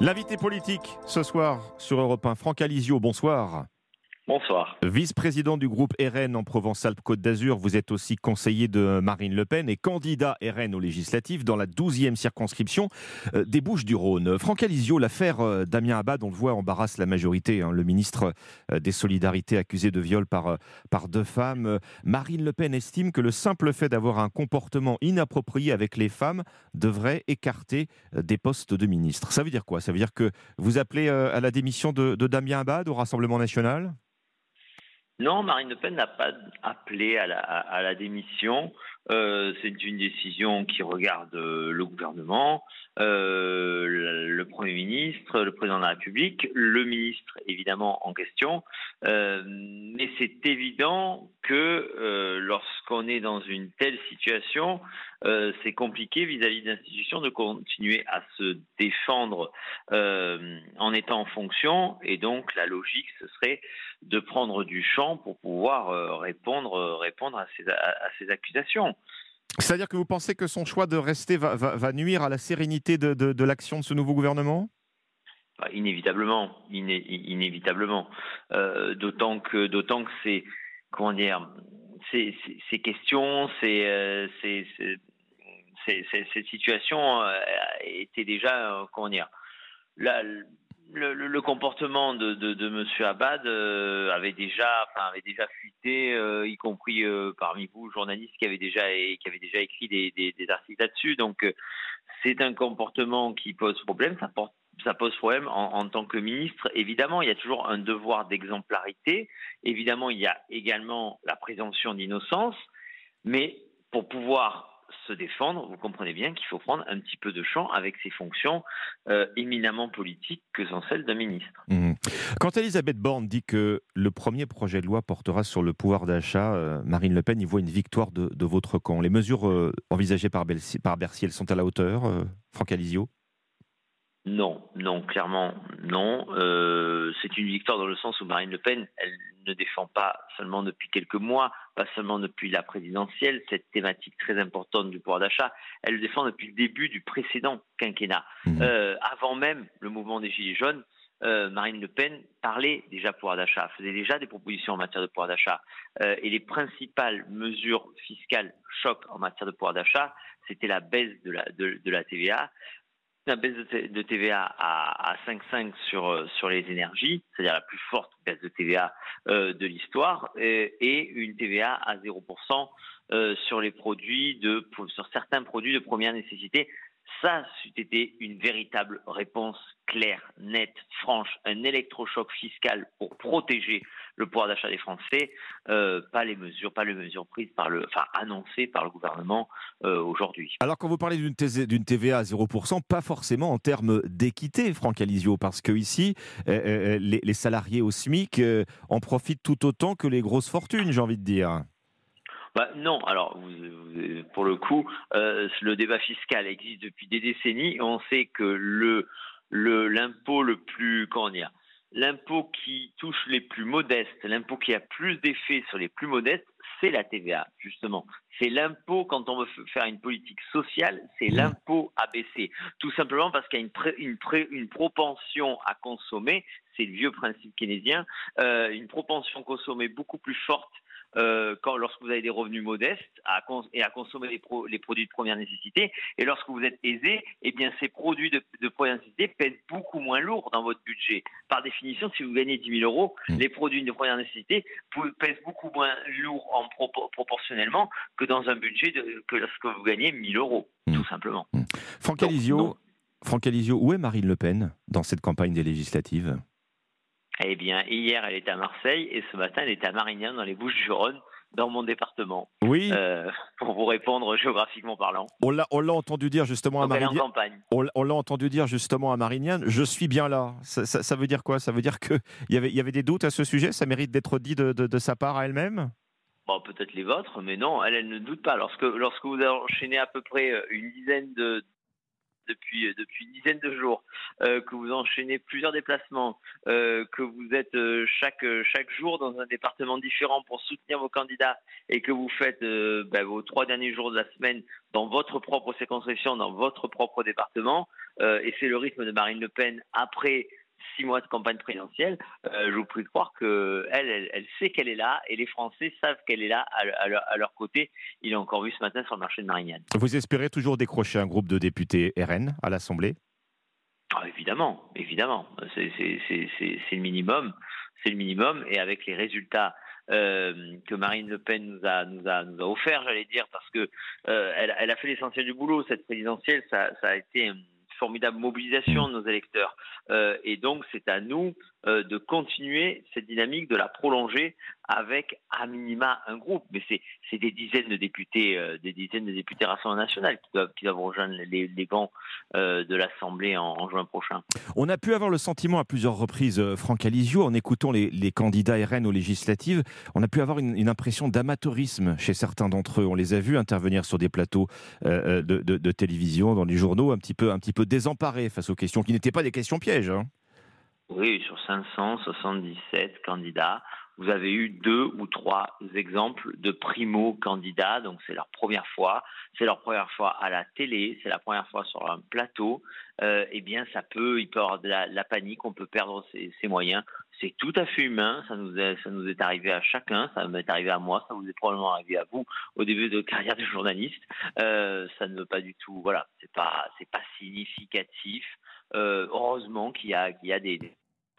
L'invité politique ce soir sur Europe 1, Franck Alizio, bonsoir. Bonsoir. Vice-président du groupe RN en Provence-Alpes-Côte d'Azur, vous êtes aussi conseiller de Marine Le Pen et candidat RN aux législatives dans la 12e circonscription euh, des Bouches-du-Rhône. Franck Alizio, l'affaire euh, Damien Abad, on le voit, embarrasse la majorité. Hein. Le ministre euh, des Solidarités accusé de viol par, par deux femmes. Marine Le Pen estime que le simple fait d'avoir un comportement inapproprié avec les femmes devrait écarter des postes de ministre. Ça veut dire quoi? Ça veut dire que vous appelez à la démission de, de Damien Abad au Rassemblement national? Non, Marine Le Pen n'a pas appelé à la, démission. Euh, c'est une décision qui regarde euh, le gouvernement, euh, le, Premier ministre, le Président de la République, le ministre évidemment en question. mais c'est évident que lorsqu'on est dans une telle situation, c'est compliqué vis-à-vis de l'institution de continuer à se défendre en étant en fonction. Et donc la logique, ce serait de prendre du champ pour pouvoir répondre, répondre à ces accusations. C'est-à-dire que vous pensez que son choix de rester va, nuire à la sérénité de, l'action de ce nouveau gouvernement? Bah, Inévitablement, inévitablement. Euh, d'autant que, d'autant que c'est, comment dire, ces, questions, ces, cette situation euh, était déjà, euh, comment dire, le, comportement de, de, Monsieur Abad euh, avait déjà, avait déjà fuité, euh, y compris euh, parmi vous, journalistes qui avaient déjà qui avaient déjà écrit des, articles là-dessus. Donc, c'est un comportement qui pose problème. Ça, pose problème en, tant que ministre. Évidemment, il y a toujours un devoir d'exemplarité. Évidemment, il y a également la présomption d'innocence. Mais pour pouvoir se défendre, vous comprenez bien qu'il faut prendre un petit peu de champ avec ses fonctions euh, éminemment politiques que sont celles d'un ministre. Mmh. Quand Elisabeth Borne dit que le premier projet de loi portera sur le pouvoir d'achat, euh, Marine Le Pen y voit une victoire de, votre camp. Les mesures euh, envisagées par, Bercy, elles sont à la hauteur, Franck Alizio? Non, non, clairement non. c'est une victoire dans le sens où Marine Le Pen, elle ne défend pas seulement depuis quelques mois, pas seulement depuis la présidentielle, cette thématique très importante du pouvoir d'achat, elle le défend depuis le début du précédent quinquennat. Mmh. Euh, avant même le mouvement des Gilets jaunes, euh, Marine Le Pen parlait déjà pouvoir d'achat, faisait déjà des propositions en matière de pouvoir d'achat. Euh, et les principales mesures fiscales choc en matière de pouvoir d'achat, c'était la baisse de la, de, de la TVA, une baisse de TVA à, à 5,5 sur, euh, sur les énergies, c'est-à-dire la plus forte baisse de TVA euh, de l'histoire, et, une TVA à 0% euh, sur les produits de, sur certains produits de première nécessité. Ça, c'était une véritable réponse claire, nette, franche, un électrochoc fiscal pour protéger le pouvoir d'achat des Français, euh, pas les mesures, pas les mesures prises par le, enfin annoncées par le gouvernement euh, aujourd'hui. Alors quand vous parlez d'une TVA à 0%, pas forcément en termes d'équité, Franck Alizio, parce que ici, euh, les, salariés au SMIC en profitent tout autant que les grosses fortunes, j'ai envie de dire. Bah non, alors pour le coup, le débat fiscal existe depuis des décennies. On sait que le l'impôt le, plus comment dire l'impôt qui touche les plus modestes, l'impôt qui a plus d'effet sur les plus modestes, c'est la TVA, justement. C'est l'impôt, quand on veut faire une politique sociale, c'est mmh. l'impôt à baisser. Tout simplement parce qu'il y a une, une, propension à consommer, c'est le vieux principe keynésien, euh, une propension consommée beaucoup plus forte euh, quand, lorsque vous avez des revenus modestes et à consommer les, produits de première nécessité. Et lorsque vous êtes aisé, eh bien, ces produits de, première nécessité pèsent beaucoup moins lourd dans votre budget. Par définition, si vous gagnez 10 000 euros, mmh. les produits de première nécessité pèsent beaucoup moins lourd en proportionnellement que dans un budget que lorsque vous gagnez 1 000 euros, mmh. tout simplement. Mmh. Franck Alizio, où est Marine Le Pen dans cette campagne des législatives? Eh bien, hier, elle était à Marseille et ce matin, elle était à Marignane, dans les Bouches-du-Rhône, dans mon département. Oui. Euh, pour vous répondre géographiquement parlant. On l'a, entendu dire justement à Marignane. On, l'a entendu dire justement à Marignane. Je suis bien là. Ça, veut dire quoi? Ça veut dire qu'il y avait, y avait des doutes à ce sujet? Ça mérite d'être dit de, sa part à elle-même? Bon, peut-être les vôtres, mais non, elle, elle ne doute pas. Lorsque, lorsque vous enchaînez à peu près une dizaine de, depuis, euh, depuis une dizaine de jours, euh, que vous enchaînez plusieurs déplacements, euh, que vous êtes chaque, chaque jour dans un département différent pour soutenir vos candidats et que vous faites ben, vos trois derniers jours de la semaine dans votre propre circonscription, dans votre propre département, et c'est le rythme de Marine Le Pen après six mois de campagne présidentielle, je vous prie de croire qu'elle, elle, elle, sait qu'elle est là et les Français savent qu'elle est là à, leur, côté. Il a encore vu ce matin sur le marché de Marignane. Vous espérez toujours décrocher un groupe de députés RN à l'Assemblée? Ah, Évidemment, évidemment. C'est le minimum. C'est le minimum. Et avec les résultats euh, que Marine Le Pen nous a, nous a, nous a offert, j'allais dire, parce que euh, elle, elle, a fait l'essentiel du boulot. Cette présidentielle, ça, ça a été formidable mobilisation de nos électeurs. Euh, et donc, c'est à nous de continuer cette dynamique, de la prolonger avec à minima un groupe. Mais c'est des dizaines de députés, euh, des dizaines de députés Rassemblement national qui doivent, rejoindre les, bancs de l'Assemblée en, juin prochain. On a pu avoir le sentiment à plusieurs reprises, Franck Alizio, en écoutant les, candidats RN aux législatives, on a pu avoir une, impression d'amateurisme chez certains d'entre eux. On les a vus intervenir sur des plateaux de, télévision, dans les journaux, un petit peu, un petit peu désemparés face aux questions qui n'étaient pas des questions pièges. Hein. Oui, sur 577 candidats, vous avez eu deux ou trois exemples de primo-candidats, donc c'est leur première fois, c'est leur première fois à la télé, c'est la première fois sur un plateau, euh, eh bien ça peut, il peut y avoir de la, panique, on peut perdre ses, moyens. C'est tout à fait humain, ça nous, est, ça nous est arrivé à chacun, ça m'est arrivé à moi, ça vous est probablement arrivé à vous au début de carrière de journaliste. Euh, ça ne veut pas du tout, voilà, c'est pas, c'est pas significatif. Euh, heureusement qu'il y a, qu'il y a des,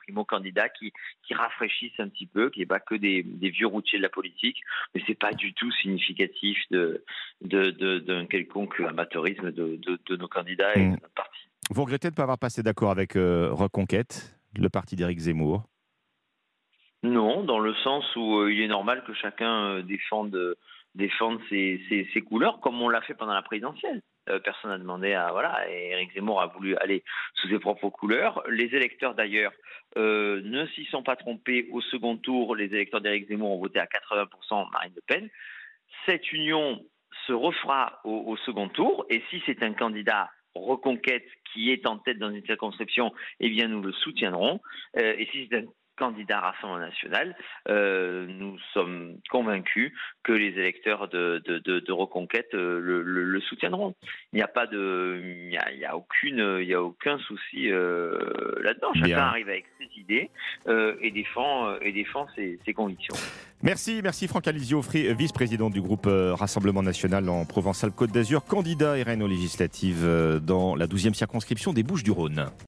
primo-candidats qui, qui rafraîchissent un petit peu, qui n'est pas que des, vieux routiers de la politique, mais c'est pas du tout significatif de, d'un quelconque amateurisme de, nos candidats et de mmh. notre parti. Vous regrettez de ne pas avoir passé d'accord avec euh, Reconquête, le parti d'Éric Zemmour? Non, dans le sens où euh, il est normal que chacun défende, défende ses, ses couleurs, comme on l'a fait pendant la présidentielle. Euh, personne n'a demandé à voilà. Et Eric Zemmour a voulu aller sous ses propres couleurs. Les électeurs d'ailleurs euh, ne s'y sont pas trompés au second tour. Les électeurs d'Éric Zemmour ont voté à 80% Marine Le Pen. Cette union se refera au, second tour. Et si c'est un candidat reconquête qui est en tête dans une circonscription, eh bien nous le soutiendrons. Euh, et si c'est un candidat Rassemblement national, euh, nous sommes convaincus que les électeurs de, de, Reconquête euh, le, soutiendront. Il n'y a pas de, il y a, aucune, il y a aucun souci euh, là-dedans. Chacun arrive avec ses idées et défend et défend ses, convictions. Merci, merci Franck Alizio, vice-président du groupe Rassemblement National en Provence-Alpes-Côte d'Azur, candidat RN aux législatives dans la 12e circonscription des Bouches-du-Rhône.